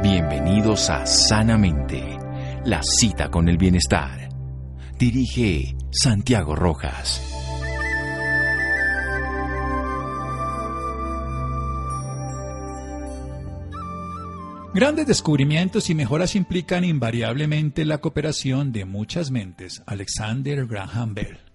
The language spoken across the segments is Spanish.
Bienvenidos a Sanamente, la cita con el bienestar. Dirige Santiago Rojas. Grandes descubrimientos y mejoras implican invariablemente la cooperación de muchas mentes. Alexander Graham Bell.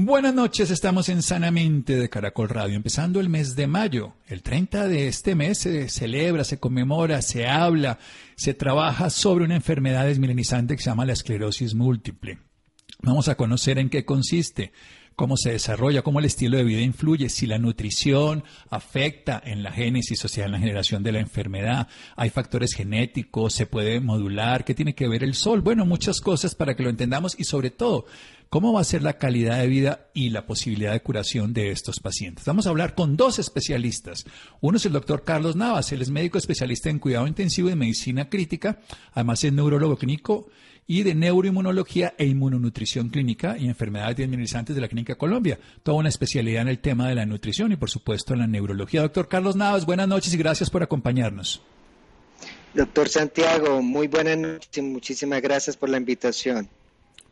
Buenas noches, estamos en Sanamente de Caracol Radio, empezando el mes de mayo. El 30 de este mes se celebra, se conmemora, se habla, se trabaja sobre una enfermedad desmilenizante que se llama la esclerosis múltiple. Vamos a conocer en qué consiste, cómo se desarrolla, cómo el estilo de vida influye, si la nutrición afecta en la génesis, o sea, en la generación de la enfermedad, hay factores genéticos, se puede modular, qué tiene que ver el sol, bueno, muchas cosas para que lo entendamos y sobre todo, cómo va a ser la calidad de vida y la posibilidad de curación de estos pacientes. Vamos a hablar con dos especialistas. Uno es el doctor Carlos Navas, él es médico especialista en cuidado intensivo y medicina crítica, además es neurólogo clínico y de neuroinmunología e inmunonutrición clínica y enfermedades desmineralizantes de la Clínica Colombia. Toda una especialidad en el tema de la nutrición y, por supuesto, en la neurología. Doctor Carlos Navas, buenas noches y gracias por acompañarnos. Doctor Santiago, muy buenas noches y muchísimas gracias por la invitación.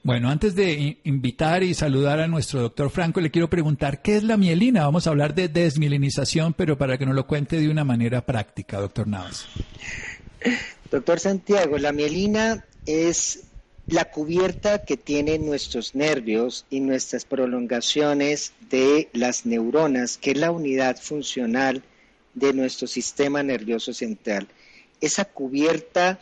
Bueno, antes de invitar y saludar a nuestro doctor Franco, le quiero preguntar, ¿qué es la mielina? Vamos a hablar de desmielinización, pero para que nos lo cuente de una manera práctica, doctor Navas. Doctor Santiago, la mielina es la cubierta que tienen nuestros nervios y nuestras prolongaciones de las neuronas, que es la unidad funcional de nuestro sistema nervioso central. Esa cubierta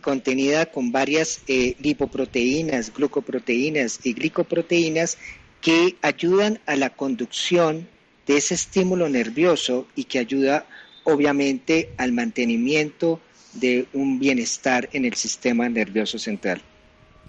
contenida con varias eh, lipoproteínas, glucoproteínas y glicoproteínas que ayudan a la conducción de ese estímulo nervioso y que ayuda obviamente al mantenimiento de un bienestar en el sistema nervioso central.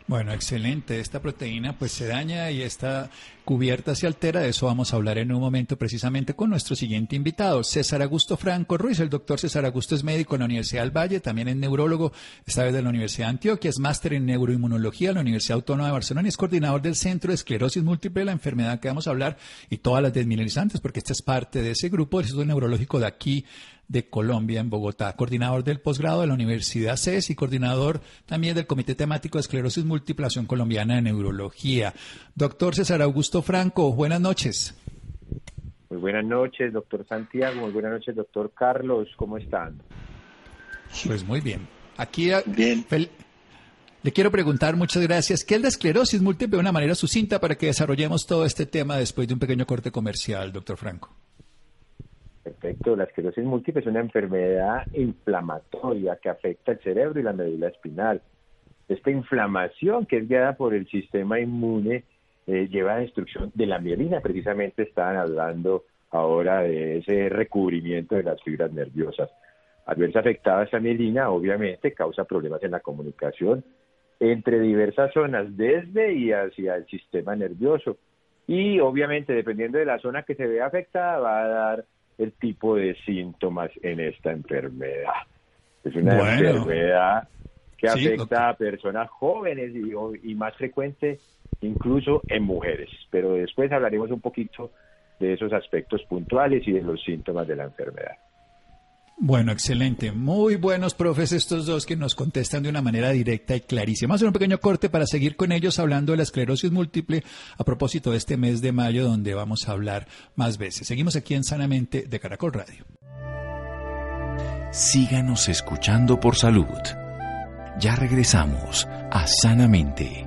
Bueno, excelente. Esta proteína pues se daña y esta cubierta se altera. De eso vamos a hablar en un momento precisamente con nuestro siguiente invitado, César Augusto Franco Ruiz. El doctor César Augusto es médico en la Universidad del Valle, también es neurólogo, esta vez de la Universidad de Antioquia, es máster en neuroinmunología en la Universidad Autónoma de Barcelona y es coordinador del Centro de Esclerosis Múltiple, la enfermedad que vamos a hablar, y todas las desmineralizantes, porque esta es parte de ese grupo del Instituto Neurológico de aquí de Colombia en Bogotá, coordinador del posgrado de la Universidad CES y coordinador también del Comité Temático de Esclerosis Múltiple Colombiana de Neurología. Doctor César Augusto Franco, buenas noches. Muy buenas noches, doctor Santiago. Muy buenas noches, doctor Carlos. ¿Cómo están? Pues muy bien. Aquí bien. le quiero preguntar, muchas gracias, ¿qué es la esclerosis múltiple de una manera sucinta para que desarrollemos todo este tema después de un pequeño corte comercial, doctor Franco? Perfecto, la esclerosis múltiple es una enfermedad inflamatoria que afecta el cerebro y la médula espinal. Esta inflamación que es guiada por el sistema inmune eh, lleva a destrucción de la mielina. Precisamente estaban hablando ahora de ese recubrimiento de las fibras nerviosas. Al verse afectada esa mielina, obviamente causa problemas en la comunicación entre diversas zonas, desde y hacia el sistema nervioso. Y obviamente, dependiendo de la zona que se vea afectada, va a dar el tipo de síntomas en esta enfermedad. Es una enfermedad que afecta a personas jóvenes y, más frecuente incluso en mujeres. Pero después hablaremos un poquito de esos aspectos puntuales y de los síntomas de la enfermedad. Bueno, excelente. Muy buenos profes estos dos que nos contestan de una manera directa y clarísima. Vamos a hacer un pequeño corte para seguir con ellos hablando de la esclerosis múltiple a propósito de este mes de mayo donde vamos a hablar más veces. Seguimos aquí en Sanamente de Caracol Radio. Síganos escuchando por salud. Ya regresamos a Sanamente.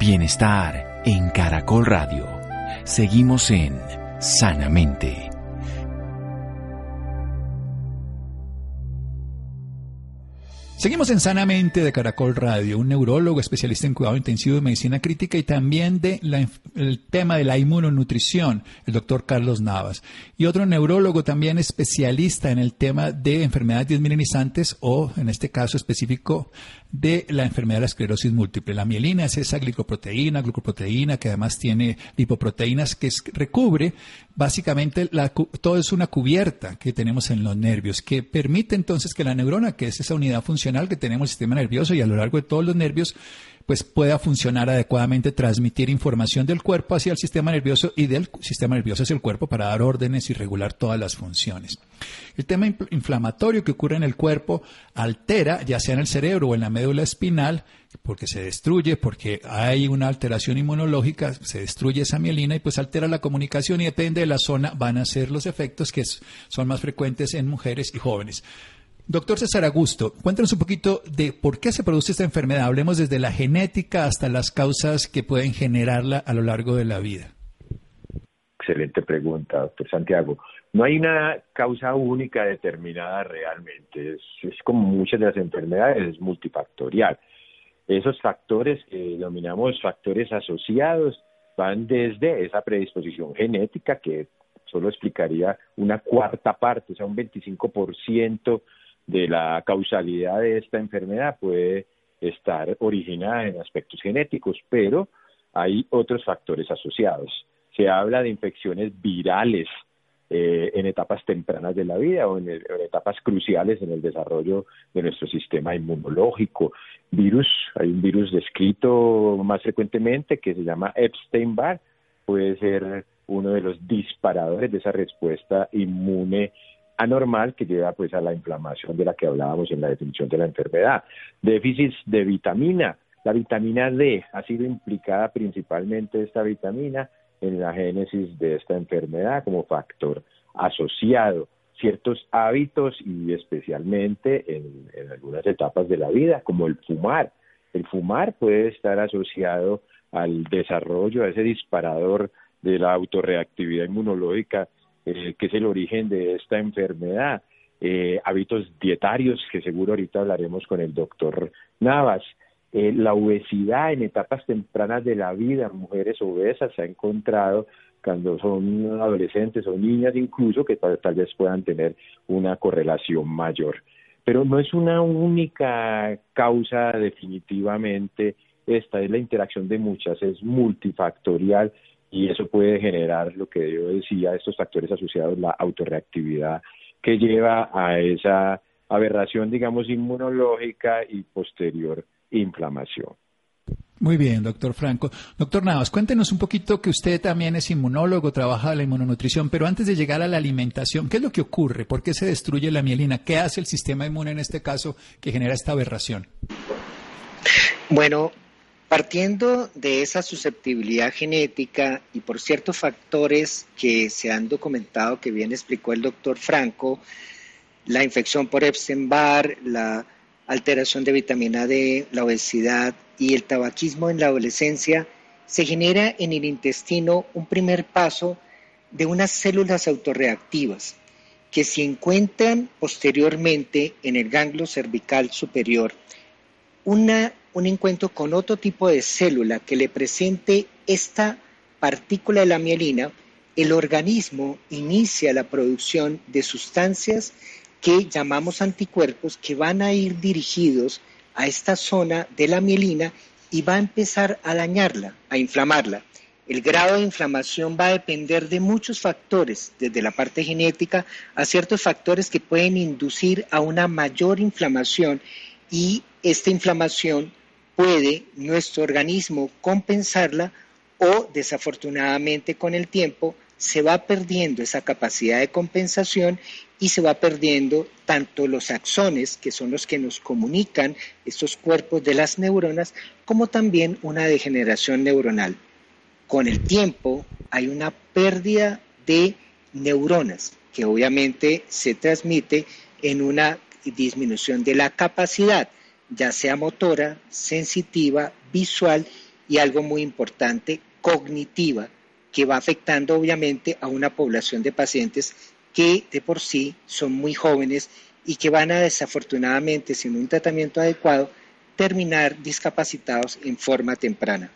Bienestar en Caracol Radio. Seguimos en Sanamente. Seguimos en Sanamente de Caracol Radio, un neurólogo especialista en cuidado intensivo de medicina crítica y también de el tema de la inmunonutrición, el doctor Carlos Navas. Y otro neurólogo también especialista en el tema de enfermedades desmineralizantes o, en este caso específico, de la enfermedad de la esclerosis múltiple. La mielina es esa glicoproteína, glucoproteína que además tiene lipoproteínas que recubre básicamente la, todo es una cubierta que tenemos en los nervios que permite entonces que la neurona, que es esa unidad funcional que tenemos en el sistema nervioso y a lo largo de todos los nervios, pues pueda funcionar adecuadamente, transmitir información del cuerpo hacia el sistema nervioso y del sistema nervioso hacia el cuerpo para dar órdenes y regular todas las funciones. El tema inflamatorio que ocurre en el cuerpo altera, ya sea en el cerebro o en la médula espinal, porque se destruye, porque hay una alteración inmunológica, se destruye esa mielina y pues altera la comunicación y depende de la zona van a ser los efectos que son más frecuentes en mujeres y jóvenes. Doctor César Augusto, cuéntanos un poquito de por qué se produce esta enfermedad. Hablemos desde la genética hasta las causas que pueden generarla a lo largo de la vida. Excelente pregunta, doctor Santiago. No hay una causa única determinada realmente. Es, como muchas de las enfermedades, es multifactorial. Esos factores que denominamos factores asociados van desde esa predisposición genética que solo explicaría una cuarta parte, o sea, un 25% de la causalidad de esta enfermedad puede estar originada en aspectos genéticos, pero hay otros factores asociados. Se habla de infecciones virales eh, en etapas tempranas de la vida o en, etapas cruciales en el desarrollo de nuestro sistema inmunológico. Virus, hay un virus descrito más frecuentemente que se llama Epstein-Barr, puede ser uno de los disparadores de esa respuesta inmune anormal que lleva pues a la inflamación de la que hablábamos en la definición de la enfermedad. Déficit de vitamina. La vitamina D ha sido implicada principalmente esta vitamina en la génesis de esta enfermedad como factor asociado. Ciertos hábitos y especialmente en, algunas etapas de la vida, como el fumar. El fumar puede estar asociado al desarrollo, a ese disparador de la autorreactividad inmunológica eh, que es el origen de esta enfermedad, eh, hábitos dietarios, que seguro ahorita hablaremos con el doctor Navas, eh, la obesidad en etapas tempranas de la vida, mujeres obesas se ha encontrado cuando son adolescentes o niñas incluso que tal, tal vez puedan tener una correlación mayor. Pero no es una única causa definitivamente, esta es la interacción de muchas, es multifactorial y eso puede generar lo que yo decía, estos factores asociados, la autorreactividad que lleva a esa aberración, digamos, inmunológica y posterior inflamación. Muy bien, doctor Franco. Doctor Navas, cuéntenos un poquito que usted también es inmunólogo, trabaja en la inmunonutrición, pero antes de llegar a la alimentación, ¿qué es lo que ocurre? ¿Por qué se destruye la mielina? ¿Qué hace el sistema inmune en este caso que genera esta aberración? Bueno, Partiendo de esa susceptibilidad genética y por ciertos factores que se han documentado, que bien explicó el doctor Franco, la infección por Epstein-Barr, la alteración de vitamina D, la obesidad y el tabaquismo en la adolescencia, se genera en el intestino un primer paso de unas células autorreactivas que se encuentran posteriormente en el ganglio cervical superior. Una un encuentro con otro tipo de célula que le presente esta partícula de la mielina, el organismo inicia la producción de sustancias que llamamos anticuerpos que van a ir dirigidos a esta zona de la mielina y va a empezar a dañarla, a inflamarla. El grado de inflamación va a depender de muchos factores, desde la parte genética a ciertos factores que pueden inducir a una mayor inflamación y esta inflamación puede nuestro organismo compensarla o desafortunadamente con el tiempo se va perdiendo esa capacidad de compensación y se va perdiendo tanto los axones, que son los que nos comunican estos cuerpos de las neuronas, como también una degeneración neuronal. Con el tiempo hay una pérdida de neuronas, que obviamente se transmite en una disminución de la capacidad, ya sea motora, sensitiva, visual y algo muy importante, cognitiva, que va afectando obviamente a una población de pacientes que de por sí son muy jóvenes y que van a desafortunadamente, sin un tratamiento adecuado, terminar discapacitados en forma temprana.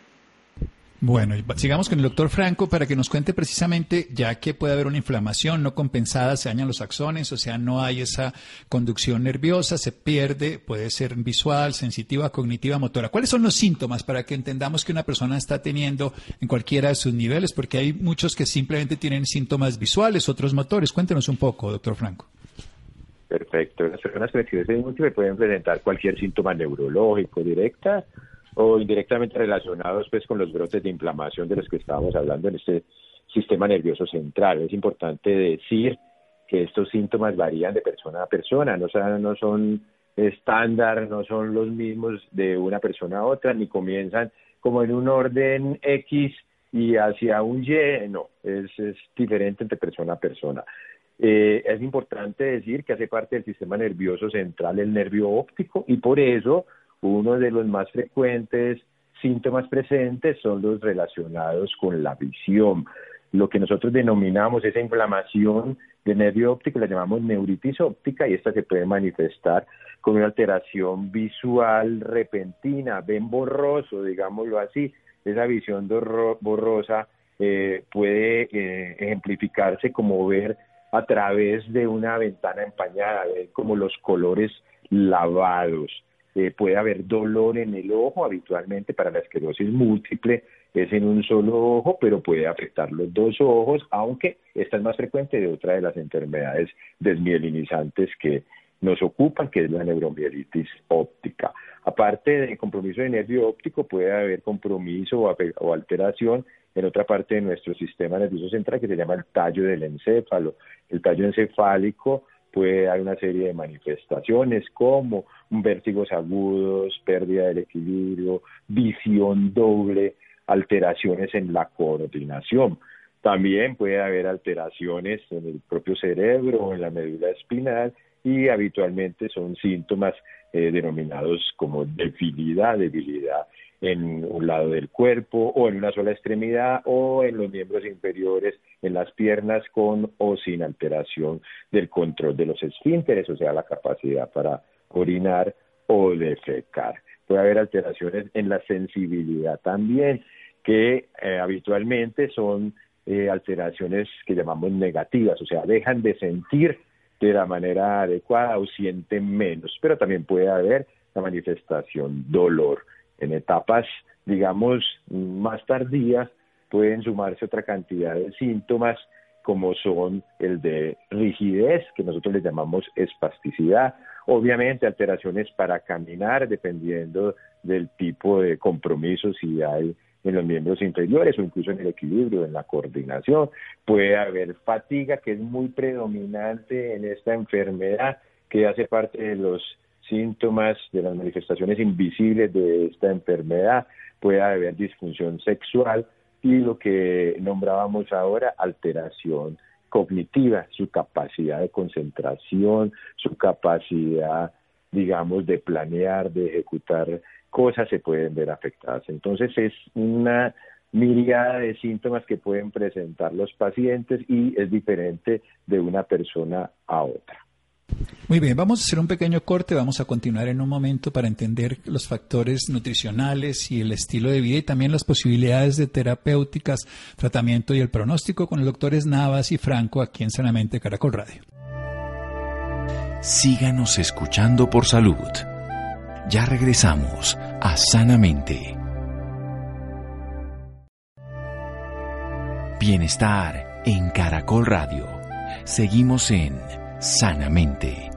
Bueno, sigamos con el doctor Franco para que nos cuente precisamente, ya que puede haber una inflamación no compensada, se dañan los axones, o sea, no hay esa conducción nerviosa, se pierde, puede ser visual, sensitiva, cognitiva, motora. ¿Cuáles son los síntomas para que entendamos que una persona está teniendo en cualquiera de sus niveles? Porque hay muchos que simplemente tienen síntomas visuales, otros motores. Cuéntenos un poco, doctor Franco. Perfecto. Las personas con esclerosis múltiple pueden presentar cualquier síntoma neurológico directa o indirectamente relacionados pues con los brotes de inflamación de los que estábamos hablando en este sistema nervioso central. Es importante decir que estos síntomas varían de persona a persona, no, no son estándar, no son los mismos de una persona a otra, ni comienzan como en un orden X y hacia un Y, no, es, es diferente entre persona a persona. Eh, es importante decir que hace parte del sistema nervioso central el nervio óptico y por eso uno de los más frecuentes síntomas presentes son los relacionados con la visión. Lo que nosotros denominamos esa inflamación del nervio óptico la llamamos neuritis óptica y esta se puede manifestar con una alteración visual repentina, ven borroso, digámoslo así. Esa visión borrosa eh, puede eh, ejemplificarse como ver a través de una ventana empañada, ver como los colores lavados. Eh, puede haber dolor en el ojo, habitualmente para la esclerosis múltiple es en un solo ojo, pero puede afectar los dos ojos, aunque esta es más frecuente de otra de las enfermedades desmielinizantes que nos ocupan, que es la neuromielitis óptica. Aparte del compromiso de nervio óptico, puede haber compromiso o alteración en otra parte de nuestro sistema nervioso central que se llama el tallo del encéfalo. El tallo encefálico puede dar una serie de manifestaciones como vértigos agudos, pérdida del equilibrio, visión doble, alteraciones en la coordinación. También puede haber alteraciones en el propio cerebro o en la médula espinal y habitualmente son síntomas eh, denominados como debilidad, debilidad en un lado del cuerpo o en una sola extremidad o en los miembros inferiores, en las piernas con o sin alteración del control de los esfínteres, o sea, la capacidad para orinar o defecar. Puede haber alteraciones en la sensibilidad también, que eh, habitualmente son eh, alteraciones que llamamos negativas, o sea, dejan de sentir de la manera adecuada o sienten menos, pero también puede haber la manifestación dolor en etapas, digamos, más tardías, pueden sumarse otra cantidad de síntomas como son el de rigidez, que nosotros le llamamos espasticidad, obviamente alteraciones para caminar, dependiendo del tipo de compromiso, si hay en los miembros inferiores o incluso en el equilibrio, en la coordinación. Puede haber fatiga, que es muy predominante en esta enfermedad, que hace parte de los síntomas de las manifestaciones invisibles de esta enfermedad, puede haber disfunción sexual y lo que nombrábamos ahora, alteración cognitiva, su capacidad de concentración, su capacidad, digamos, de planear, de ejecutar cosas se pueden ver afectadas. Entonces es una miríada de síntomas que pueden presentar los pacientes y es diferente de una persona a otra. Muy bien, vamos a hacer un pequeño corte, vamos a continuar en un momento para entender los factores nutricionales y el estilo de vida y también las posibilidades de terapéuticas, tratamiento y el pronóstico con los doctores Navas y Franco aquí en Sanamente Caracol Radio. Síganos escuchando por salud. Ya regresamos a Sanamente. Bienestar en Caracol Radio. Seguimos en sanamente.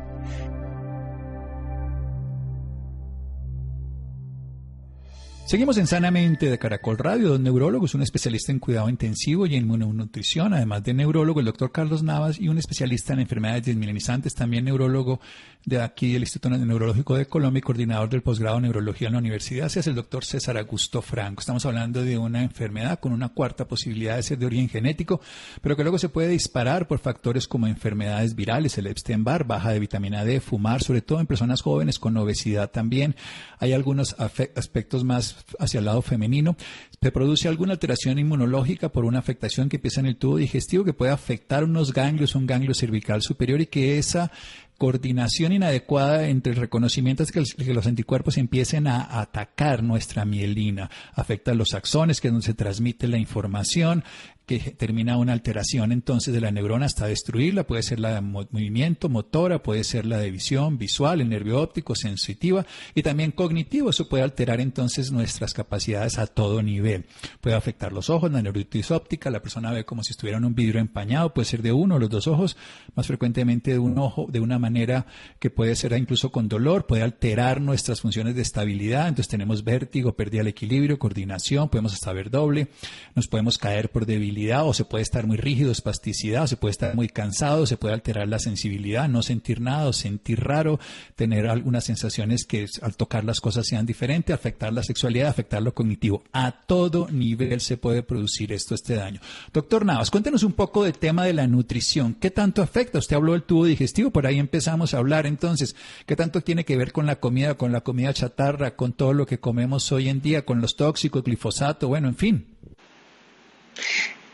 Seguimos en Sanamente de Caracol Radio, dos neurólogos, un especialista en cuidado intensivo y en inmunonutrición, además de neurólogo, el doctor Carlos Navas, y un especialista en enfermedades desmilenizantes, también neurólogo de aquí del Instituto Neurológico de Colombia y coordinador del posgrado en neurología en la universidad, es el doctor César Augusto Franco. Estamos hablando de una enfermedad con una cuarta posibilidad de ser de origen genético, pero que luego se puede disparar por factores como enfermedades virales, el Epstein-Barr, baja de vitamina D, fumar, sobre todo en personas jóvenes con obesidad también. Hay algunos aspectos más hacia el lado femenino. Se produce alguna alteración inmunológica por una afectación que empieza en el tubo digestivo que puede afectar unos ganglios, un ganglio cervical superior y que esa coordinación inadecuada entre el reconocimiento de que los anticuerpos empiecen a atacar nuestra mielina. Afecta a los axones, que es donde se transmite la información, que termina una alteración entonces de la neurona hasta destruirla, puede ser la de movimiento, motora, puede ser la de visión, visual, el nervio óptico, sensitiva y también cognitivo. Eso puede alterar entonces nuestras capacidades a todo nivel. Puede afectar los ojos, la neuritis óptica, la persona ve como si estuviera en un vidrio empañado, puede ser de uno o los dos ojos, más frecuentemente de un ojo, de una manera que puede ser incluso con dolor, puede alterar nuestras funciones de estabilidad, entonces tenemos vértigo, pérdida del equilibrio, coordinación, podemos hasta ver doble, nos podemos caer por debilidad o se puede estar muy rígido, espasticidad, o se puede estar muy cansado, se puede alterar la sensibilidad, no sentir nada, o sentir raro, tener algunas sensaciones que al tocar las cosas sean diferentes, afectar la sexualidad, afectar lo cognitivo. A todo nivel se puede producir esto, este daño. Doctor Navas, cuéntenos un poco del tema de la nutrición. ¿Qué tanto afecta? Usted habló del tubo digestivo, por ahí empezamos a hablar entonces. ¿Qué tanto tiene que ver con la comida, con la comida chatarra, con todo lo que comemos hoy en día, con los tóxicos, glifosato, bueno, en fin?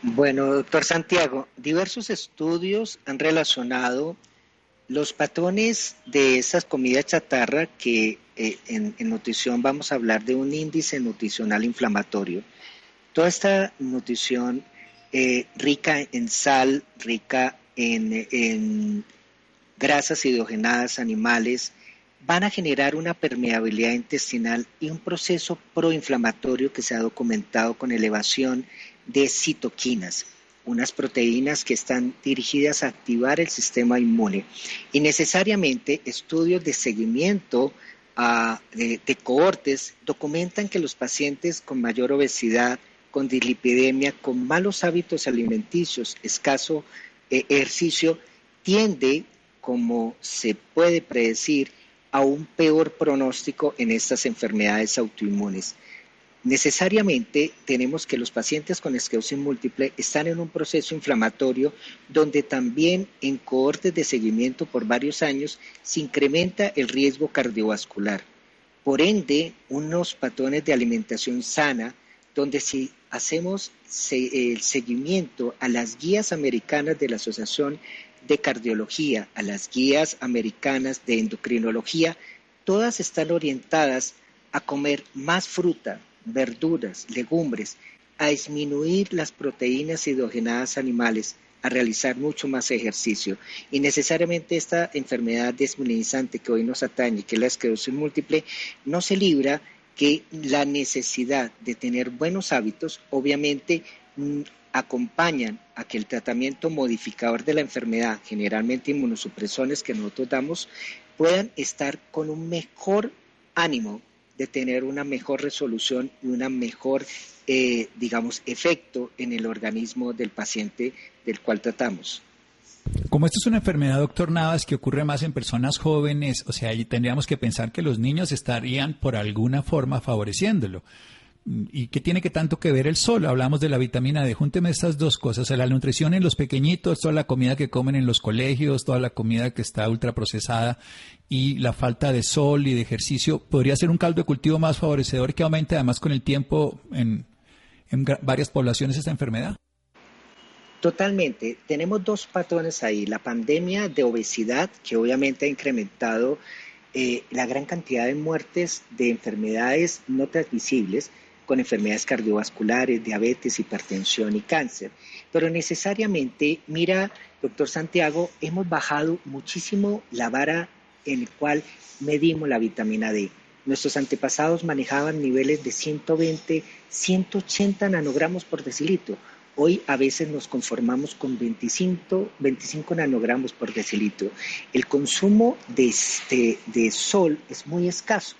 Bueno, doctor Santiago, diversos estudios han relacionado los patrones de esas comidas chatarra que eh, en, nutrición vamos a hablar de un índice nutricional inflamatorio. Toda esta nutrición eh, rica en sal, rica en, en grasas hidrogenadas animales, van a generar una permeabilidad intestinal y un proceso proinflamatorio que se ha documentado con elevación de citoquinas, unas proteínas que están dirigidas a activar el sistema inmune. Y necesariamente estudios de seguimiento ah, de, cohortes documentan que los pacientes con mayor obesidad, con dislipidemia, con malos hábitos alimenticios, escaso eh, ejercicio, tiende, como se puede predecir, a un peor pronóstico en estas enfermedades autoinmunes. Necesariamente tenemos que los pacientes con esclerosis múltiple están en un proceso inflamatorio donde también en cohortes de seguimiento por varios años se incrementa el riesgo cardiovascular. Por ende, unos patrones de alimentación sana donde si hacemos el seguimiento a las guías americanas de la Asociación de Cardiología, a las guías americanas de endocrinología, todas están orientadas a comer más fruta, verduras, legumbres, a disminuir las proteínas hidrogenadas animales, a realizar mucho más ejercicio. Y necesariamente esta enfermedad desmineralizante que hoy nos atañe, que es la esclerosis múltiple, no se libra que la necesidad de tener buenos hábitos, obviamente, mm, acompañan a que el tratamiento modificador de la enfermedad, generalmente inmunosupresones que nosotros damos, puedan estar con un mejor ánimo de tener una mejor resolución y una mejor, eh, digamos, efecto en el organismo del paciente del cual tratamos. Como esto es una enfermedad, doctor Navas, que ocurre más en personas jóvenes, o sea, ahí tendríamos que pensar que los niños estarían por alguna forma favoreciéndolo. ¿Y qué tiene que tanto que ver el sol? Hablamos de la vitamina D. Júnteme estas dos cosas. La nutrición en los pequeñitos, toda la comida que comen en los colegios, toda la comida que está ultraprocesada y la falta de sol y de ejercicio. ¿Podría ser un caldo de cultivo más favorecedor que aumente además con el tiempo en, varias poblaciones esta enfermedad? Totalmente. Tenemos dos patrones ahí. La pandemia de obesidad, que obviamente ha incrementado eh, la gran cantidad de muertes de enfermedades no transmisibles con enfermedades cardiovasculares, diabetes, hipertensión y cáncer. Pero necesariamente, mira, doctor Santiago, hemos bajado muchísimo la vara en la cual medimos la vitamina D. Nuestros antepasados manejaban niveles de 120, 180 nanogramos por decilitro. Hoy a veces nos conformamos con 25, 25 nanogramos por decilitro. El consumo de, este, de sol es muy escaso.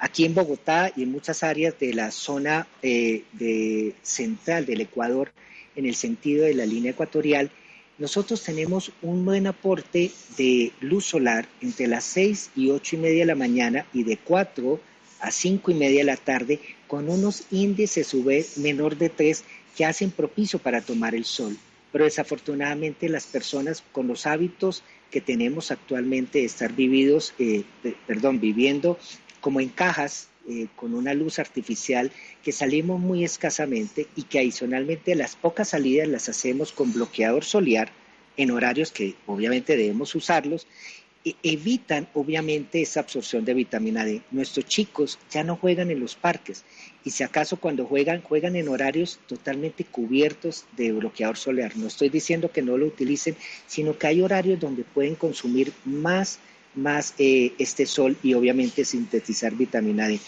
Aquí en Bogotá y en muchas áreas de la zona eh, de central del Ecuador, en el sentido de la línea ecuatorial, nosotros tenemos un buen aporte de luz solar entre las 6 y 8 y media de la mañana y de 4 a 5 y media de la tarde con unos índices UV menor de 3 que hacen propicio para tomar el sol. Pero desafortunadamente las personas con los hábitos que tenemos actualmente de estar vividos, eh, perdón, viviendo como en cajas eh, con una luz artificial que salimos muy escasamente y que adicionalmente las pocas salidas las hacemos con bloqueador solar en horarios que obviamente debemos usarlos e evitan obviamente esa absorción de vitamina D. Nuestros chicos ya no juegan en los parques y si acaso cuando juegan, juegan en horarios totalmente cubiertos de bloqueador solar. No estoy diciendo que no lo utilicen, sino que hay horarios donde pueden consumir más, más este sol y obviamente sintetizar vitamina D.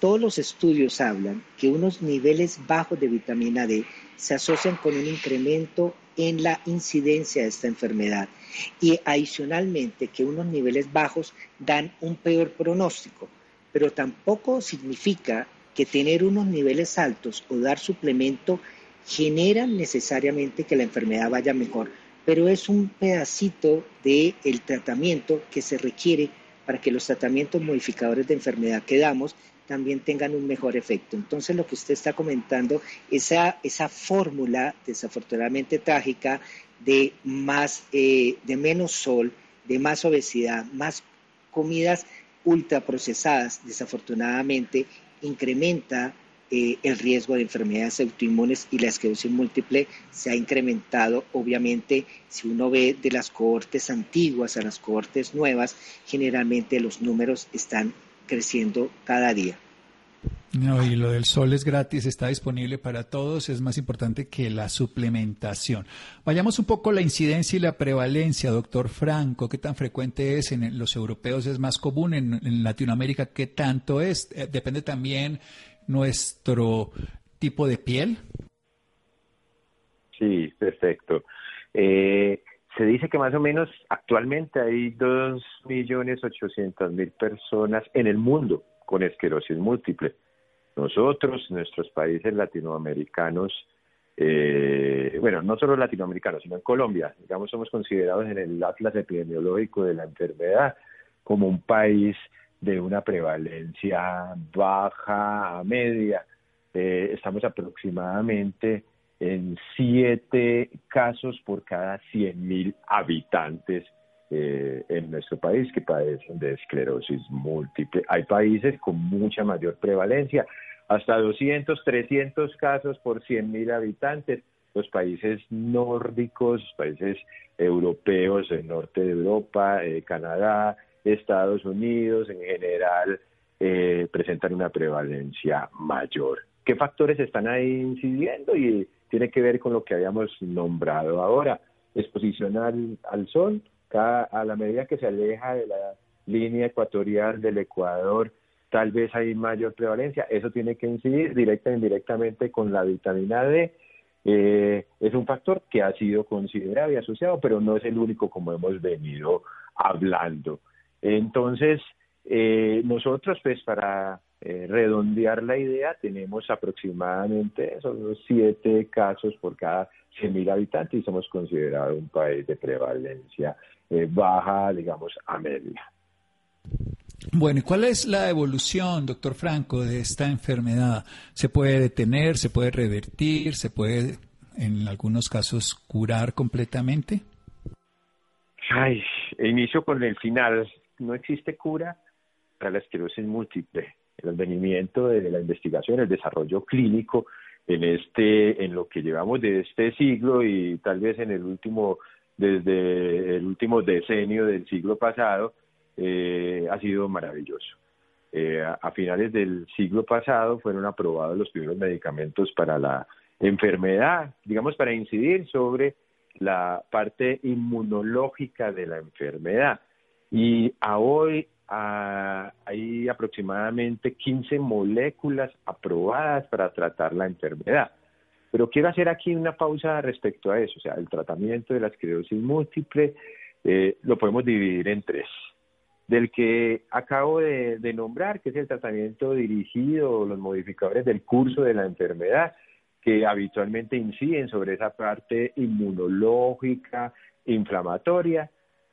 Todos los estudios hablan que unos niveles bajos de vitamina D se asocian con un incremento en la incidencia de esta enfermedad y adicionalmente que unos niveles bajos dan un peor pronóstico, pero tampoco significa que tener unos niveles altos o dar suplemento generan necesariamente que la enfermedad vaya mejor, pero es un pedacito del el tratamiento que se requiere para que los tratamientos modificadores de enfermedad que damos también tengan un mejor efecto. Entonces, lo que usted está comentando, esa, esa fórmula desafortunadamente trágica de más, eh, de menos sol, de más obesidad, más comidas ultraprocesadas, desafortunadamente, incrementa eh, el riesgo de enfermedades autoinmunes y la esclerosis múltiple se ha incrementado. Obviamente, si uno ve de las cohortes antiguas a las cohortes nuevas, generalmente los números están creciendo cada día. No, y lo del sol es gratis, está disponible para todos, es más importante que la suplementación. Vayamos un poco la incidencia y la prevalencia, doctor Franco, ¿qué tan frecuente es en los europeos? ¿Es más común en, Latinoamérica? ¿Qué tanto es? Eh, ¿Depende también nuestro tipo de piel? Sí, perfecto. Eh, se dice que más o menos actualmente hay 2.800.000 personas en el mundo con esclerosis múltiple. Nosotros, nuestros países latinoamericanos, eh, bueno, no solo latinoamericanos, sino en Colombia, digamos, somos considerados en el atlas epidemiológico de la enfermedad como un país de una prevalencia baja a media. Eh, estamos aproximadamente en siete casos por cada 100.000 habitantes eh, en nuestro país que padecen de esclerosis múltiple. Hay países con mucha mayor prevalencia, hasta 200, 300 casos por 100.000 habitantes. Los países nórdicos, países europeos, el norte de Europa, eh, Canadá, Estados Unidos en general, eh, presentan una prevalencia mayor. ¿Qué factores están ahí incidiendo? Y tiene que ver con lo que habíamos nombrado ahora, exposición al, sol, cada, a la medida que se aleja de la línea ecuatorial del Ecuador, tal vez hay mayor prevalencia, eso tiene que incidir directa e indirectamente con la vitamina D, eh, es un factor que ha sido considerado y asociado, pero no es el único como hemos venido hablando. Entonces, eh, nosotros pues para eh, redondear la idea, tenemos aproximadamente son siete casos por cada 100.000 habitantes y somos considerados un país de prevalencia eh, baja, digamos, a media. Bueno, ¿y cuál es la evolución, doctor Franco, de esta enfermedad? ¿Se puede detener, se puede revertir, se puede, en algunos casos, curar completamente? Ay, inicio con el final. No existe cura para la esclerosis múltiple el advenimiento de la investigación, el desarrollo clínico en este, en lo que llevamos de este siglo y tal vez en el último, desde el último decenio del siglo pasado, eh, ha sido maravilloso. Eh, a, finales del siglo pasado fueron aprobados los primeros medicamentos para la enfermedad, digamos, para incidir sobre la parte inmunológica de la enfermedad. Y a hoy hay aproximadamente 15 moléculas aprobadas para tratar la enfermedad. Pero quiero hacer aquí una pausa respecto a eso. O sea, el tratamiento de la esclerosis múltiple eh, lo podemos dividir en tres. del que acabo de, nombrar, que es el tratamiento dirigido, los modificadores del curso de la enfermedad, que habitualmente inciden sobre esa parte inmunológica, inflamatoria.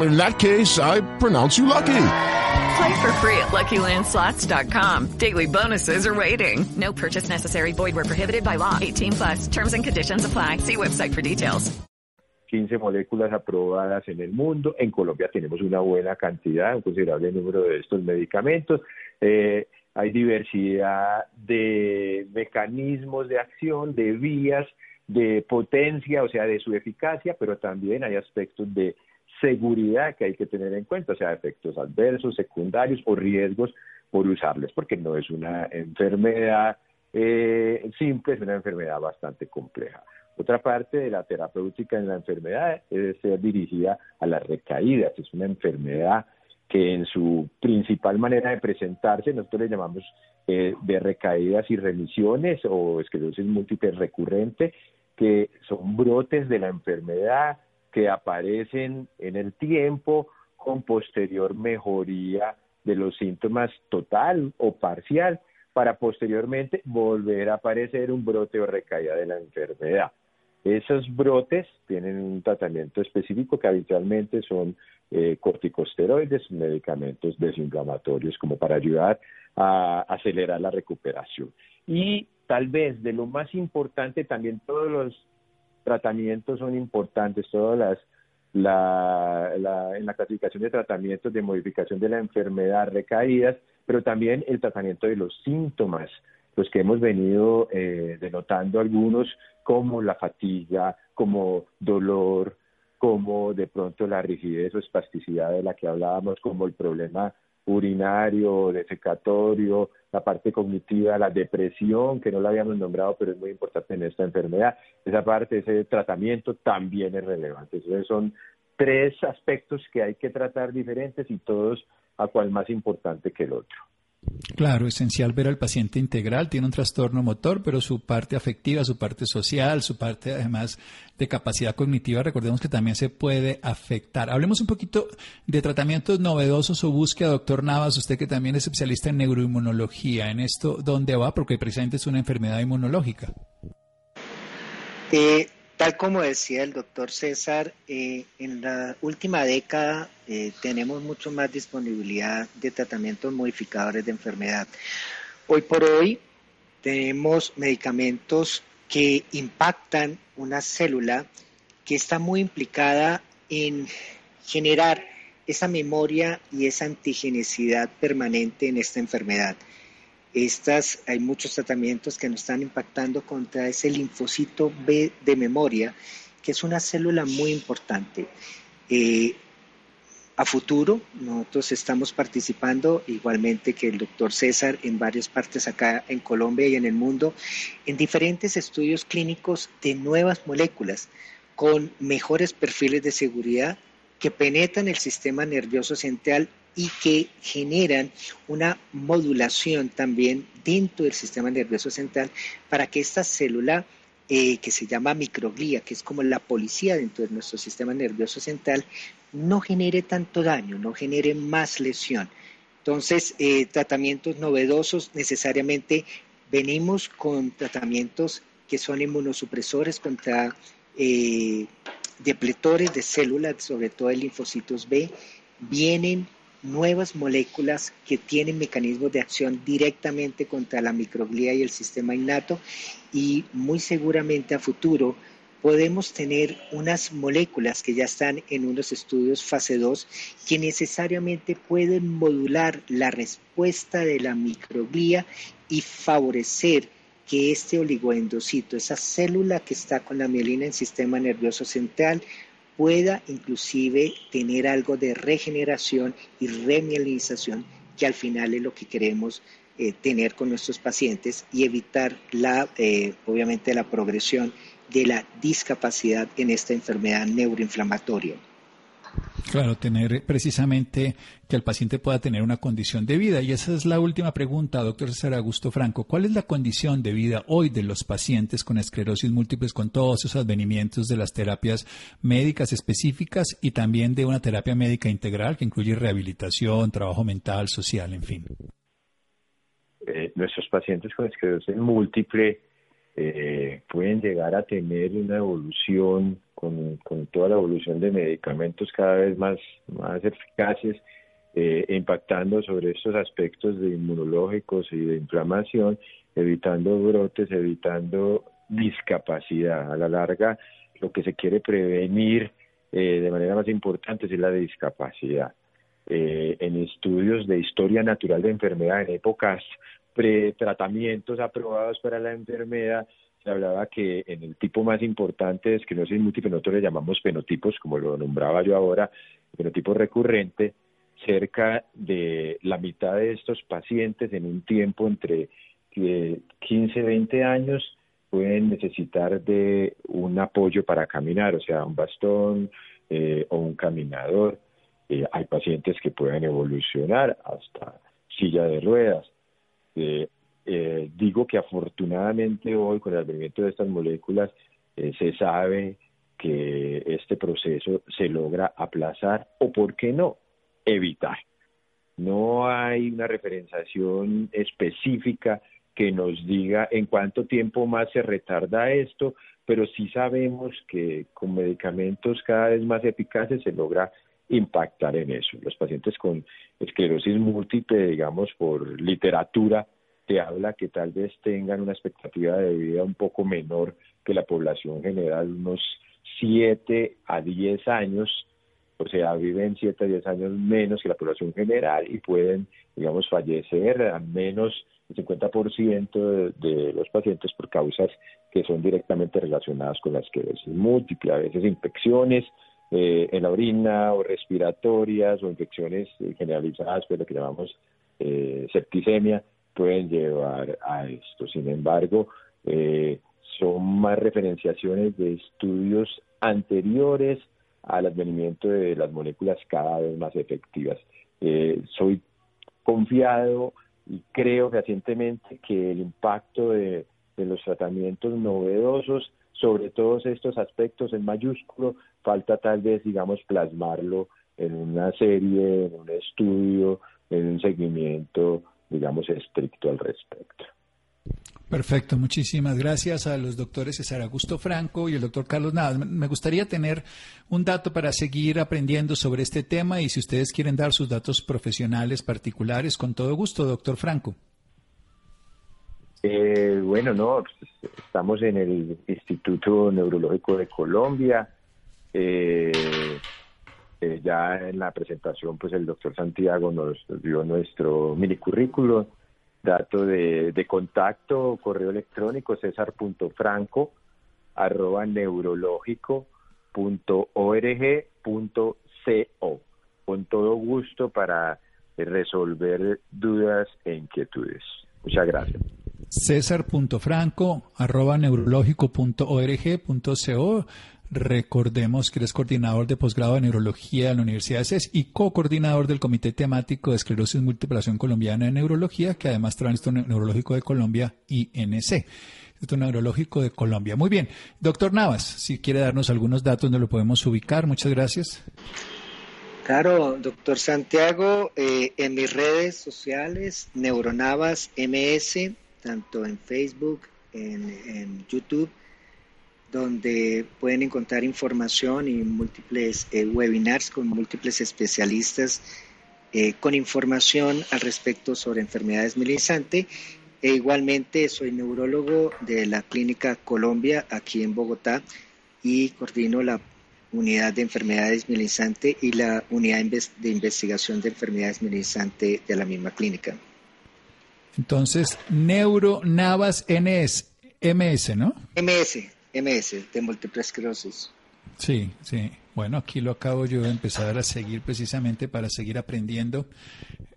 in that case, I pronounce you lucky. Play for free at LuckyLandSlots.com. Daily bonuses are waiting. No purchase necessary. Void were prohibited by law. 18 plus. Terms and conditions apply. See website for details. 15 moléculas aprobadas en el mundo. En Colombia tenemos una buena cantidad, un considerable número de estos medicamentos. Eh, hay diversidad de mecanismos de acción, de vías, de potencia, o sea, de su eficacia, pero también hay aspectos de seguridad que hay que tener en cuenta, o sea, efectos adversos, secundarios o riesgos por usarles, porque no es una enfermedad eh, simple, es una enfermedad bastante compleja. Otra parte de la terapéutica en la enfermedad debe ser dirigida a las recaídas. Es una enfermedad que en su principal manera de presentarse, nosotros le llamamos eh, de recaídas y remisiones o esclerosis múltiple recurrente, que son brotes de la enfermedad que aparecen en el tiempo con posterior mejoría de los síntomas total o parcial para posteriormente volver a aparecer un brote o recaída de la enfermedad. Esos brotes tienen un tratamiento específico que habitualmente son eh, corticosteroides, medicamentos desinflamatorios como para ayudar a acelerar la recuperación. Y tal vez de lo más importante también todos los tratamientos son importantes, todas las la, en la clasificación de tratamientos de modificación de la enfermedad, recaídas, pero también el tratamiento de los síntomas, los que hemos venido eh, denotando algunos, como la fatiga, como dolor, como de pronto la rigidez o espasticidad de la que hablábamos, como el problema urinario, defecatorio, la parte cognitiva, la depresión, que no la habíamos nombrado, pero es muy importante en esta enfermedad. Esa parte, ese tratamiento también es relevante. Entonces son tres aspectos que hay que tratar diferentes y todos a cual más importante que el otro. Claro, esencial ver al paciente integral, tiene un trastorno motor, pero su parte afectiva, su parte social, su parte además de capacidad cognitiva, recordemos que también se puede afectar. Hablemos un poquito de tratamientos novedosos o búsqueda, doctor Navas, usted que también es especialista en neuroinmunología, en esto, ¿dónde va? Porque precisamente es una enfermedad inmunológica. Eh, Tal como decía el doctor César, eh, en la última década eh, tenemos mucho más disponibilidad de tratamientos modificadores de enfermedad. Hoy por hoy tenemos medicamentos que impactan una célula que está muy implicada en generar esa memoria y esa antigenicidad permanente en esta enfermedad. Estas, hay muchos tratamientos que nos están impactando contra ese linfocito B de memoria, que es una célula muy importante. Eh, a futuro, nosotros estamos participando, igualmente que el doctor César, en varias partes acá en Colombia y en el mundo, en diferentes estudios clínicos de nuevas moléculas con mejores perfiles de seguridad que penetran el sistema nervioso central y que generan una modulación también dentro del sistema nervioso central para que esta célula eh, que se llama microglía, que es como la policía dentro de nuestro sistema nervioso central, no genere tanto daño, no genere más lesión. Entonces, eh, tratamientos novedosos necesariamente venimos con tratamientos que son inmunosupresores contra eh, depletores de células, sobre todo de linfocitos B, vienen nuevas moléculas que tienen mecanismos de acción directamente contra la microglía y el sistema innato y muy seguramente a futuro podemos tener unas moléculas que ya están en unos estudios fase 2 que necesariamente pueden modular la respuesta de la microglía y favorecer que este oligoendocito, esa célula que está con la mielina en el sistema nervioso central, pueda inclusive tener algo de regeneración y remielinización, que al final es lo que queremos eh, tener con nuestros pacientes y evitar la, eh, obviamente, la progresión de la discapacidad en esta enfermedad neuroinflamatoria. Claro, tener precisamente que el paciente pueda tener una condición de vida. Y esa es la última pregunta, doctor César Augusto Franco. ¿Cuál es la condición de vida hoy de los pacientes con esclerosis múltiples, con todos esos advenimientos de las terapias médicas específicas y también de una terapia médica integral que incluye rehabilitación, trabajo mental, social, en fin? Eh, nuestros pacientes con esclerosis múltiple eh, pueden llegar a tener una evolución con, toda la evolución de medicamentos cada vez más, más eficaces, eh, impactando sobre estos aspectos de inmunológicos y de inflamación, evitando brotes, evitando discapacidad. A la larga, lo que se quiere prevenir eh, de manera más importante es la discapacidad. en estudios de historia natural de enfermedad en épocas pretratamientos aprobados para la enfermedad, hablaba que en el tipo más importante de esclerosis múltiple, nosotros le llamamos fenotipos, como lo nombraba yo ahora, fenotipo recurrente, cerca de la mitad de estos pacientes en un tiempo entre 15 y 20 años pueden necesitar de un apoyo para caminar, o sea, un bastón eh, o un caminador. Eh, hay pacientes que pueden evolucionar hasta silla de ruedas. Eh, eh, digo que afortunadamente hoy con el advenimiento de estas moléculas eh, se sabe que este proceso se logra aplazar o, ¿por qué no?, evitar. No hay una referenciación específica que nos diga en cuánto tiempo más se retarda esto, pero sí sabemos que con medicamentos cada vez más eficaces se logra impactar en eso. Los pacientes con esclerosis múltiple, digamos, por literatura, te habla que tal vez tengan una expectativa de vida un poco menor que la población general, unos 7 a 10 años, o sea, viven 7 a 10 años menos que la población general y pueden, digamos, fallecer a menos del 50% de, de los pacientes por causas que son directamente relacionadas con la esclerosis múltiple, a veces infecciones, eh, en la orina o respiratorias o infecciones eh, generalizadas, pues lo que llamamos eh, septicemia, pueden llevar a esto. Sin embargo, son más referenciaciones de estudios anteriores al advenimiento de las moléculas cada vez más efectivas. soy confiado y creo recientemente que el impacto de, de los tratamientos novedosos sobre todos estos aspectos en mayúsculo, falta tal vez, digamos, plasmarlo en una serie, en un estudio, en un seguimiento, digamos, estricto al respecto. Perfecto, muchísimas gracias a los doctores César Augusto Franco y el doctor Carlos Navas. Me gustaría tener un dato para seguir aprendiendo sobre este tema y si ustedes quieren dar sus datos profesionales particulares, con todo gusto, doctor Franco. Eh, bueno, no, pues, estamos en el Instituto Neurológico de Colombia. Eh, eh, ya en la presentación, pues el doctor Santiago nos dio nuestro mini currículo, dato de, contacto, correo electrónico cesar.franco arroba neurológico.org.co. Con todo gusto para resolver dudas e inquietudes. Muchas gracias cesar.franco.neurológico.org.co. Recordemos que eres coordinador de posgrado de neurología de la Universidad de CES y co-coordinador del Comité Temático de Esclerosis Múltiple Colombiana de Neurología, que además trae el Instituto Neurológico de Colombia, INC. Instituto Neurológico de Colombia. Muy bien. Doctor Navas, si quiere darnos algunos datos donde lo podemos ubicar. Muchas gracias. Claro, doctor Santiago, eh, en mis redes sociales, Neuronavas MS, tanto en Facebook, en, YouTube, donde pueden encontrar información y múltiples eh, webinars con múltiples especialistas eh, con información al respecto sobre enfermedades mielinizantes. E igualmente soy neurólogo de la Clínica Colombia aquí en Bogotá y coordino la unidad de enfermedades mielizante y la unidad de investigación de enfermedades mielizante de la misma clínica. Entonces, Neuronavas NS, MS, ¿no? MS, MS, de múltiple esclerosis. Sí, sí. Bueno, aquí lo acabo yo de empezar a seguir precisamente para seguir aprendiendo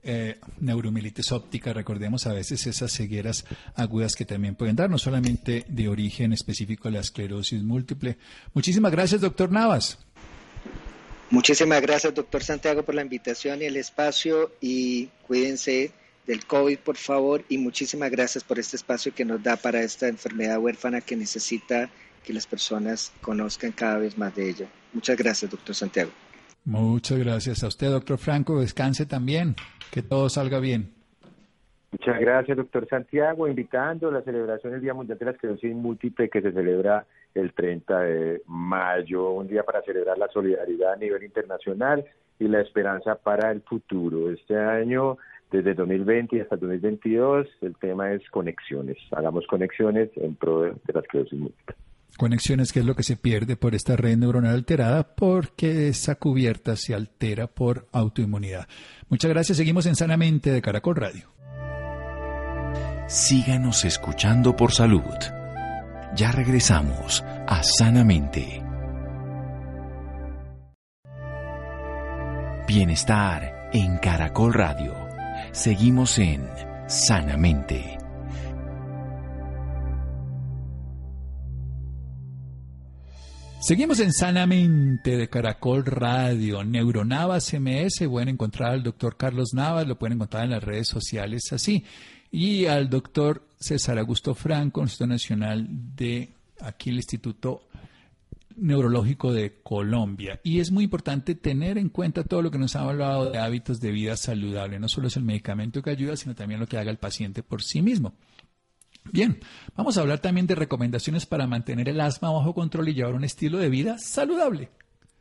eh, neuromilitis óptica. Recordemos a veces esas cegueras agudas que también pueden dar, no solamente de origen específico de la esclerosis múltiple. Muchísimas gracias, doctor Navas. Muchísimas gracias, doctor Santiago, por la invitación y el espacio y cuídense del COVID, por favor, y muchísimas gracias por este espacio que nos da para esta enfermedad huérfana que necesita que las personas conozcan cada vez más de ella. Muchas gracias, doctor Santiago. Muchas gracias a usted, doctor Franco. Descanse también. Que todo salga bien. Muchas gracias, doctor Santiago, invitando a la celebración del Día Mundial de la Esclerosis Múltiple que se celebra el 30 de mayo, un día para celebrar la solidaridad a nivel internacional y la esperanza para el futuro. Este año, desde 2020 hasta 2022, el tema es conexiones. Hagamos conexiones en pro de la esclerosis múltiple conexiones, que es lo que se pierde por esta red neuronal alterada, porque esa cubierta se altera por autoinmunidad. Muchas gracias, seguimos en Sanamente de Caracol Radio. Síganos escuchando por salud. Ya regresamos a Sanamente. Bienestar en Caracol Radio. Seguimos en Sanamente. Seguimos en Sanamente de Caracol Radio. Neuronavas MS, pueden encontrar al doctor Carlos Navas, lo pueden encontrar en las redes sociales así. Y al doctor César Augusto Franco, Instituto Nacional de aquí el Instituto Neurológico de Colombia. Y es muy importante tener en cuenta todo lo que nos ha hablado de hábitos de vida saludable. No solo es el medicamento que ayuda, sino también lo que haga el paciente por sí mismo. Bien, vamos a hablar también de recomendaciones para mantener el asma bajo control y llevar un estilo de vida saludable.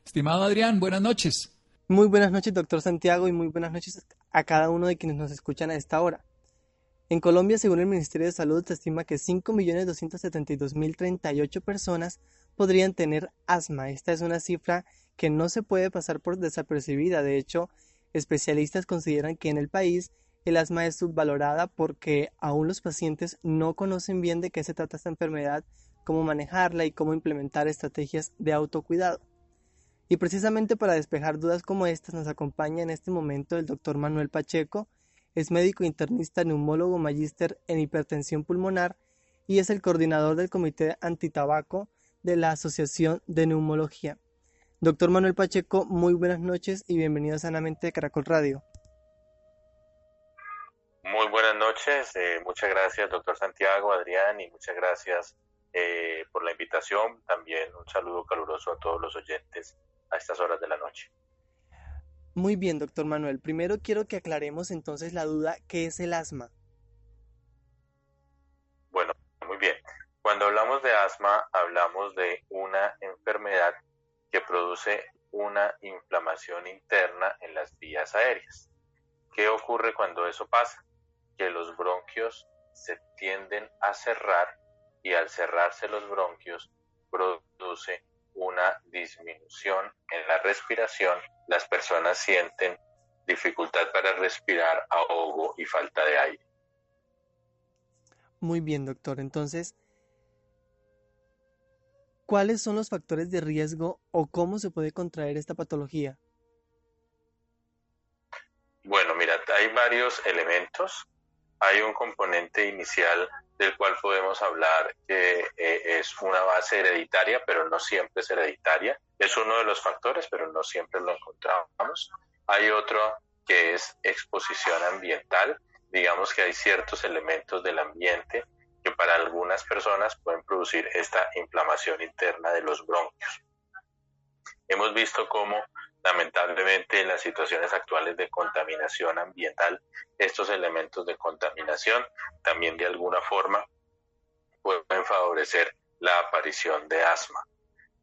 Estimado Adrián, buenas noches. Muy buenas noches, doctor Santiago, y muy buenas noches a cada uno de quienes nos escuchan a esta hora. En Colombia, según el Ministerio de Salud, se estima que 5.272.038 personas podrían tener asma. Esta es una cifra que no se puede pasar por desapercibida. De hecho, especialistas consideran que en el país el asma es subvalorada porque aún los pacientes no conocen bien de qué se trata esta enfermedad, cómo manejarla y cómo implementar estrategias de autocuidado. Y precisamente para despejar dudas como estas nos acompaña en este momento el doctor Manuel Pacheco, es médico internista neumólogo magíster en hipertensión pulmonar y es el coordinador del Comité Antitabaco de la Asociación de Neumología. Doctor Manuel Pacheco, muy buenas noches y bienvenido a Sanamente de Caracol Radio. Muy buenas noches, eh, muchas gracias doctor Santiago, Adrián y muchas gracias eh, por la invitación. También un saludo caluroso a todos los oyentes a estas horas de la noche. Muy bien, doctor Manuel. Primero quiero que aclaremos entonces la duda, ¿qué es el asma? Bueno, muy bien. Cuando hablamos de asma, hablamos de una enfermedad que produce una inflamación interna en las vías aéreas. ¿Qué ocurre cuando eso pasa? Que los bronquios se tienden a cerrar y al cerrarse los bronquios produce una disminución en la respiración, las personas sienten dificultad para respirar, ahogo y falta de aire. Muy bien, doctor. Entonces, ¿cuáles son los factores de riesgo o cómo se puede contraer esta patología? Bueno, mira, hay varios elementos hay un componente inicial del cual podemos hablar que eh, es una base hereditaria, pero no siempre es hereditaria. Es uno de los factores, pero no siempre lo encontramos. Hay otro que es exposición ambiental. Digamos que hay ciertos elementos del ambiente que para algunas personas pueden producir esta inflamación interna de los bronquios. Hemos visto cómo lamentablemente en las situaciones actuales de contaminación ambiental, estos elementos de contaminación también de alguna forma pueden favorecer la aparición de asma.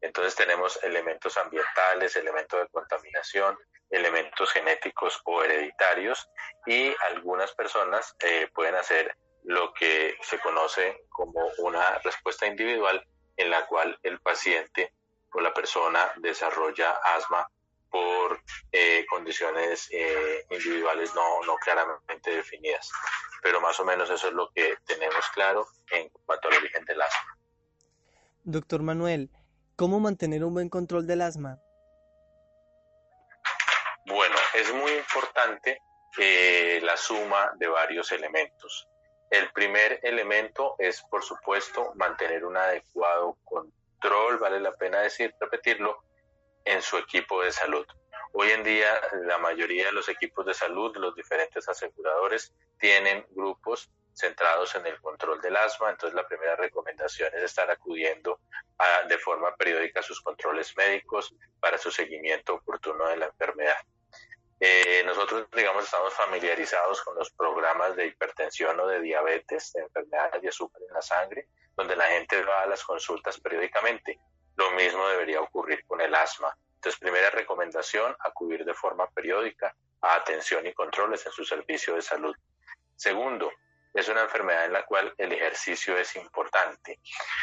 Entonces tenemos elementos ambientales, elementos de contaminación, elementos genéticos o hereditarios y algunas personas eh, pueden hacer lo que se conoce como una respuesta individual en la cual el paciente o la persona desarrolla asma por eh, condiciones eh, individuales no, no claramente definidas. Pero más o menos eso es lo que tenemos claro en cuanto al origen del asma. Doctor Manuel, ¿cómo mantener un buen control del asma? Bueno, es muy importante eh, la suma de varios elementos. El primer elemento es, por supuesto, mantener un adecuado control, vale la pena decir, repetirlo, en su equipo de salud. Hoy en día la mayoría de los equipos de salud, los diferentes aseguradores, tienen grupos centrados en el control del asma, entonces la primera recomendación es estar acudiendo de forma periódica a sus controles médicos para su seguimiento oportuno de la enfermedad. Eh, nosotros, digamos, estamos familiarizados con los programas de hipertensión o de diabetes, de enfermedades de azúcar en la sangre, donde la gente va a las consultas periódicamente. Lo mismo debería ocurrir con el asma. Entonces, primera recomendación, acudir de forma periódica a atención y controles en su servicio de salud. Segundo, es una enfermedad en la cual el ejercicio es importante.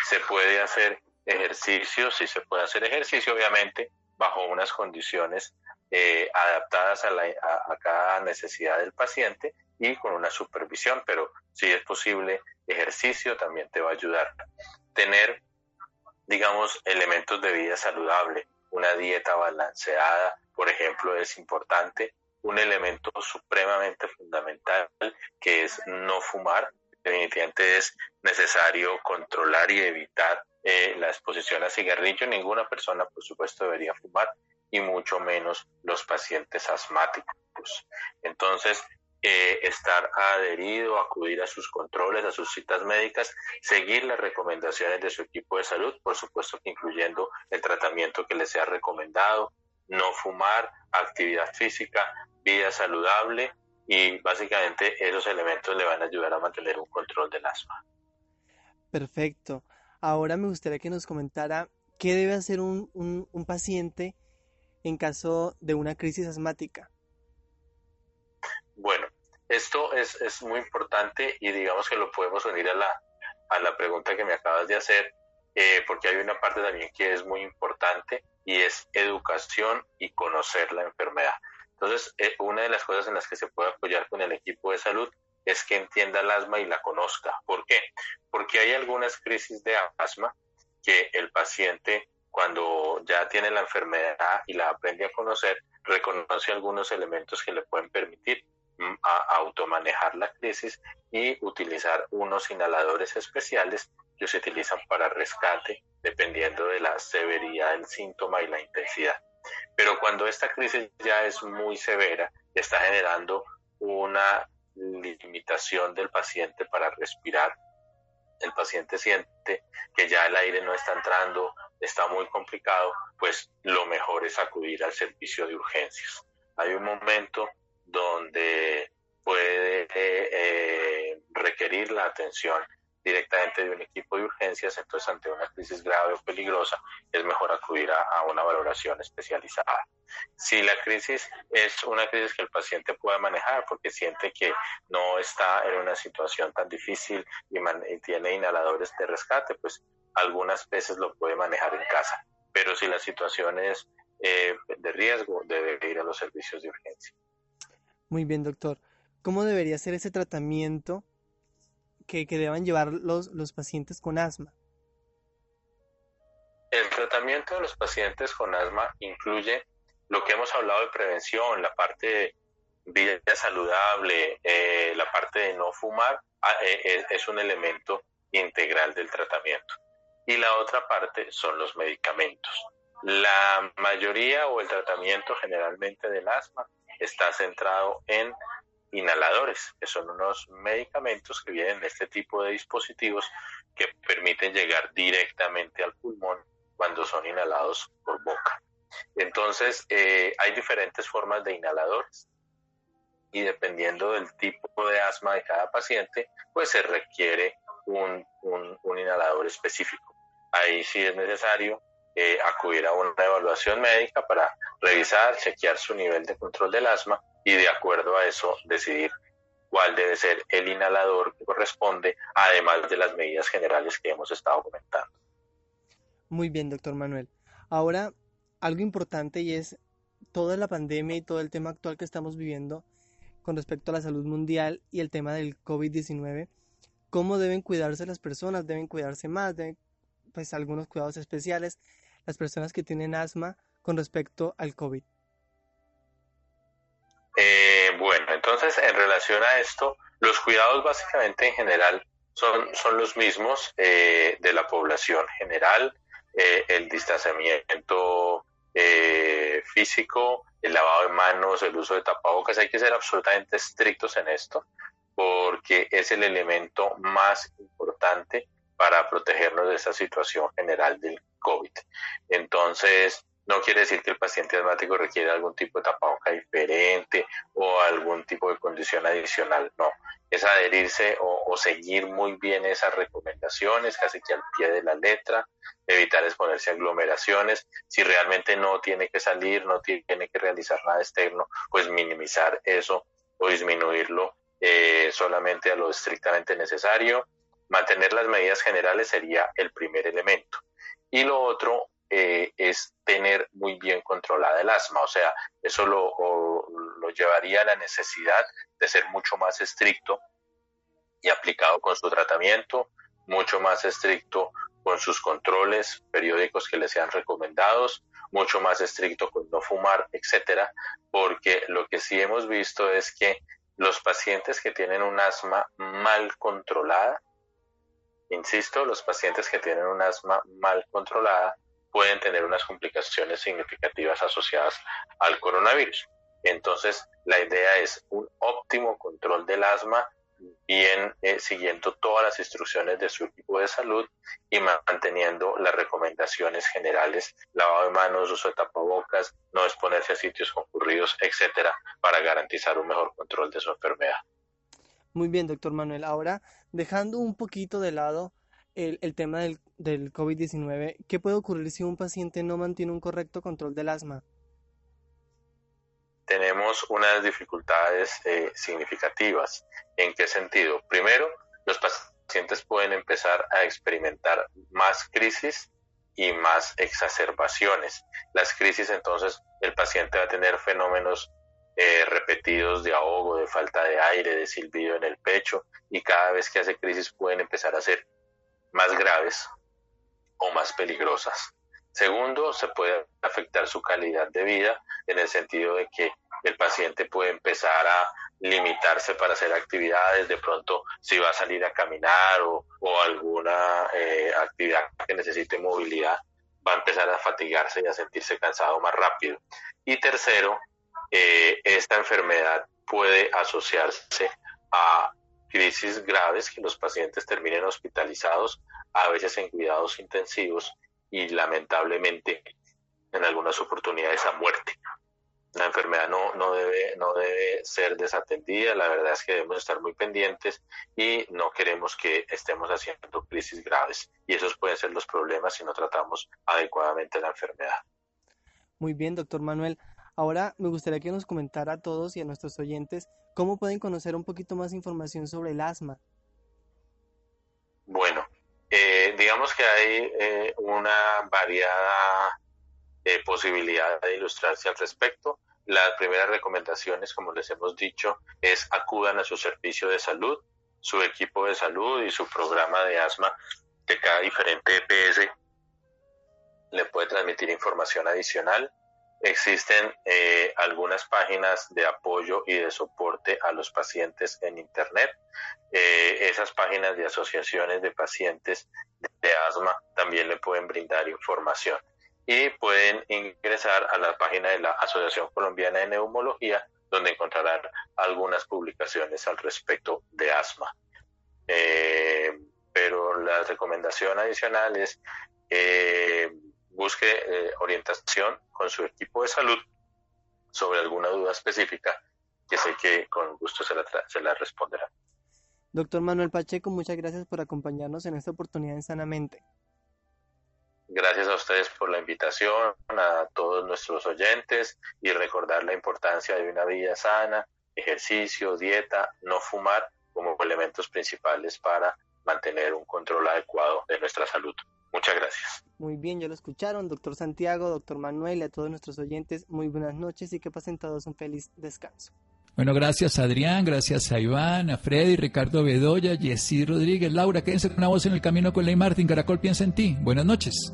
Se puede hacer ejercicio, sí se puede hacer ejercicio, obviamente, bajo unas condiciones eh, adaptadas a, la, a, cada necesidad del paciente y con una supervisión, pero si es posible, ejercicio también te va a ayudar. Tener digamos, elementos de vida saludable. Una dieta balanceada, por ejemplo, es importante. Un elemento supremamente fundamental que es no fumar. Definitivamente es necesario controlar y evitar eh, la exposición a cigarrillo. Ninguna persona, por supuesto, debería fumar y mucho menos los pacientes asmáticos. Entonces, eh, estar adherido, acudir a sus controles, a sus citas médicas, seguir las recomendaciones de su equipo de salud, por supuesto que incluyendo el tratamiento que les sea recomendado, no fumar, actividad física, vida saludable y básicamente esos elementos le van a ayudar a mantener un control del asma. Perfecto. Ahora me gustaría que nos comentara qué debe hacer un, un paciente en caso de una crisis asmática. Bueno, esto es, es muy importante y digamos que lo podemos unir a la, a la pregunta que me acabas de hacer, eh, porque hay una parte también que es muy importante y es educación y conocer la enfermedad. Entonces, eh, una de las cosas en las que se puede apoyar con el equipo de salud es que entienda el asma y la conozca. ¿Por qué? Porque hay algunas crisis de asma que el paciente, cuando ya tiene la enfermedad y la aprende a conocer, reconoce algunos elementos que le pueden permitir a automanejar la crisis y utilizar unos inhaladores especiales que se utilizan para rescate dependiendo de la severidad del síntoma y la intensidad. Pero cuando esta crisis ya es muy severa, está generando una limitación del paciente para respirar, el paciente siente que ya el aire no está entrando, está muy complicado, pues lo mejor es acudir al servicio de urgencias. Hay un momento donde puede eh, requerir la atención directamente de un equipo de urgencias, entonces ante una crisis grave o peligrosa es mejor acudir a, una valoración especializada. Si la crisis es una crisis que el paciente puede manejar porque siente que no está en una situación tan difícil y, tiene inhaladores de rescate, pues algunas veces lo puede manejar en casa. Pero si la situación es eh, de riesgo, debe ir a los servicios de urgencia. Muy bien, doctor. ¿Cómo debería ser ese tratamiento que, que deban llevar los, los pacientes con asma? El tratamiento de los pacientes con asma incluye lo que hemos hablado de prevención, la parte de vida saludable, eh, la parte de no fumar, ah, eh, eh, es un elemento integral del tratamiento. Y la otra parte son los medicamentos. La mayoría o el tratamiento generalmente del asma está centrado en inhaladores, que son unos medicamentos que vienen de este tipo de dispositivos que permiten llegar directamente al pulmón cuando son inhalados por boca. Entonces, eh, hay diferentes formas de inhaladores y dependiendo del tipo de asma de cada paciente, pues se requiere un, un inhalador específico. Ahí sí es necesario eh, acudir a una evaluación médica para revisar, chequear su nivel de control del asma y de acuerdo a eso decidir cuál debe ser el inhalador que corresponde, además de las medidas generales que hemos estado comentando. Muy bien, doctor Manuel. Ahora, algo importante y es toda la pandemia y todo el tema actual que estamos viviendo con respecto a la salud mundial y el tema del COVID-19, cómo deben cuidarse las personas, deben cuidarse más, deben pues algunos cuidados especiales las personas que tienen asma con respecto al COVID. Eh, bueno, entonces en relación a esto, los cuidados básicamente en general son, son los mismos eh, de la población general, eh, el distanciamiento físico, el lavado de manos, el uso de tapabocas, hay que ser absolutamente estrictos en esto porque es el elemento más importante para protegernos de esta situación general del COVID. Entonces, no quiere decir que el paciente asmático requiere algún tipo de tapaboca diferente o algún tipo de condición adicional. No, es adherirse o, seguir muy bien esas recomendaciones, casi que al pie de la letra, evitar exponerse a aglomeraciones. Si realmente no tiene que salir, no tiene que realizar nada externo, pues minimizar eso o disminuirlo eh, solamente a lo estrictamente necesario. Mantener las medidas generales sería el primer elemento. Y lo otro eh, es tener muy bien controlada el asma, o sea, eso lo, lo llevaría a la necesidad de ser mucho más estricto y aplicado con su tratamiento, mucho más estricto con sus controles periódicos que le sean recomendados, mucho más estricto con no fumar, etcétera, porque lo que sí hemos visto es que los pacientes que tienen un asma mal controlada, insisto, los pacientes que tienen un asma mal controlada pueden tener unas complicaciones significativas asociadas al coronavirus. Entonces, la idea es un óptimo control del asma, bien eh, siguiendo todas las instrucciones de su equipo de salud y manteniendo las recomendaciones generales, lavado de manos, uso de tapabocas, no exponerse a sitios concurridos, etcétera, para garantizar un mejor control de su enfermedad. Muy bien, doctor Manuel. Ahora, dejando un poquito de lado el, tema del, del COVID-19, ¿qué puede ocurrir si un paciente no mantiene un correcto control del asma? Tenemos unas dificultades eh, significativas. ¿En qué sentido? Primero, los pacientes pueden empezar a experimentar más crisis y más exacerbaciones. Las crisis, entonces, el paciente va a tener fenómenos eh, repetidos de ahogo, de falta de aire, de silbido en el pecho, y cada vez que hace crisis pueden empezar a ser más graves o más peligrosas. Segundo, se puede afectar su calidad de vida en el sentido de que el paciente puede empezar a limitarse para hacer actividades, de pronto si va a salir a caminar o, alguna eh, actividad que necesite movilidad, va a empezar a fatigarse y a sentirse cansado más rápido. Y tercero, esta enfermedad puede asociarse a crisis graves que los pacientes terminen hospitalizados, a veces en cuidados intensivos y lamentablemente en algunas oportunidades a muerte. La enfermedad no, no, debe, no debe ser desatendida, la verdad es que debemos estar muy pendientes y no queremos que estemos haciendo crisis graves y esos pueden ser los problemas si no tratamos adecuadamente la enfermedad. Muy bien, doctor Manuel. Ahora me gustaría que nos comentara a todos y a nuestros oyentes cómo pueden conocer un poquito más información sobre el asma. Bueno, eh, digamos que hay eh, una variada eh, posibilidad de ilustrarse al respecto. Las primeras recomendaciones, como les hemos dicho, es acudan a su servicio de salud, su equipo de salud y su programa de asma de cada diferente EPS le puede transmitir información adicional Existen eh, algunas páginas de apoyo y de soporte a los pacientes en Internet. Eh, esas páginas de asociaciones de pacientes de asma también le pueden brindar información. Y pueden ingresar a la página de la Asociación Colombiana de Neumología, donde encontrarán algunas publicaciones al respecto de asma. Eh, pero la recomendación adicional es busque eh, orientación con su equipo de salud sobre alguna duda específica que sé que con gusto se la, se la responderá. Doctor Manuel Pacheco, muchas gracias por acompañarnos en esta oportunidad en Sanamente. Gracias a ustedes por la invitación, a todos nuestros oyentes y recordar la importancia de una vida sana, ejercicio, dieta, no fumar como elementos principales para mantener un control adecuado de nuestra salud. Muchas gracias. Muy bien, ya lo escucharon, doctor Santiago, doctor Manuel y a todos nuestros oyentes, muy buenas noches y que pasen todos un feliz descanso. Bueno, gracias Adrián, gracias a Iván, a Freddy, Ricardo Bedoya, Jessy Rodríguez, Laura, quédense con una voz en el camino con Ley Martín, Caracol piensa en ti. Buenas noches.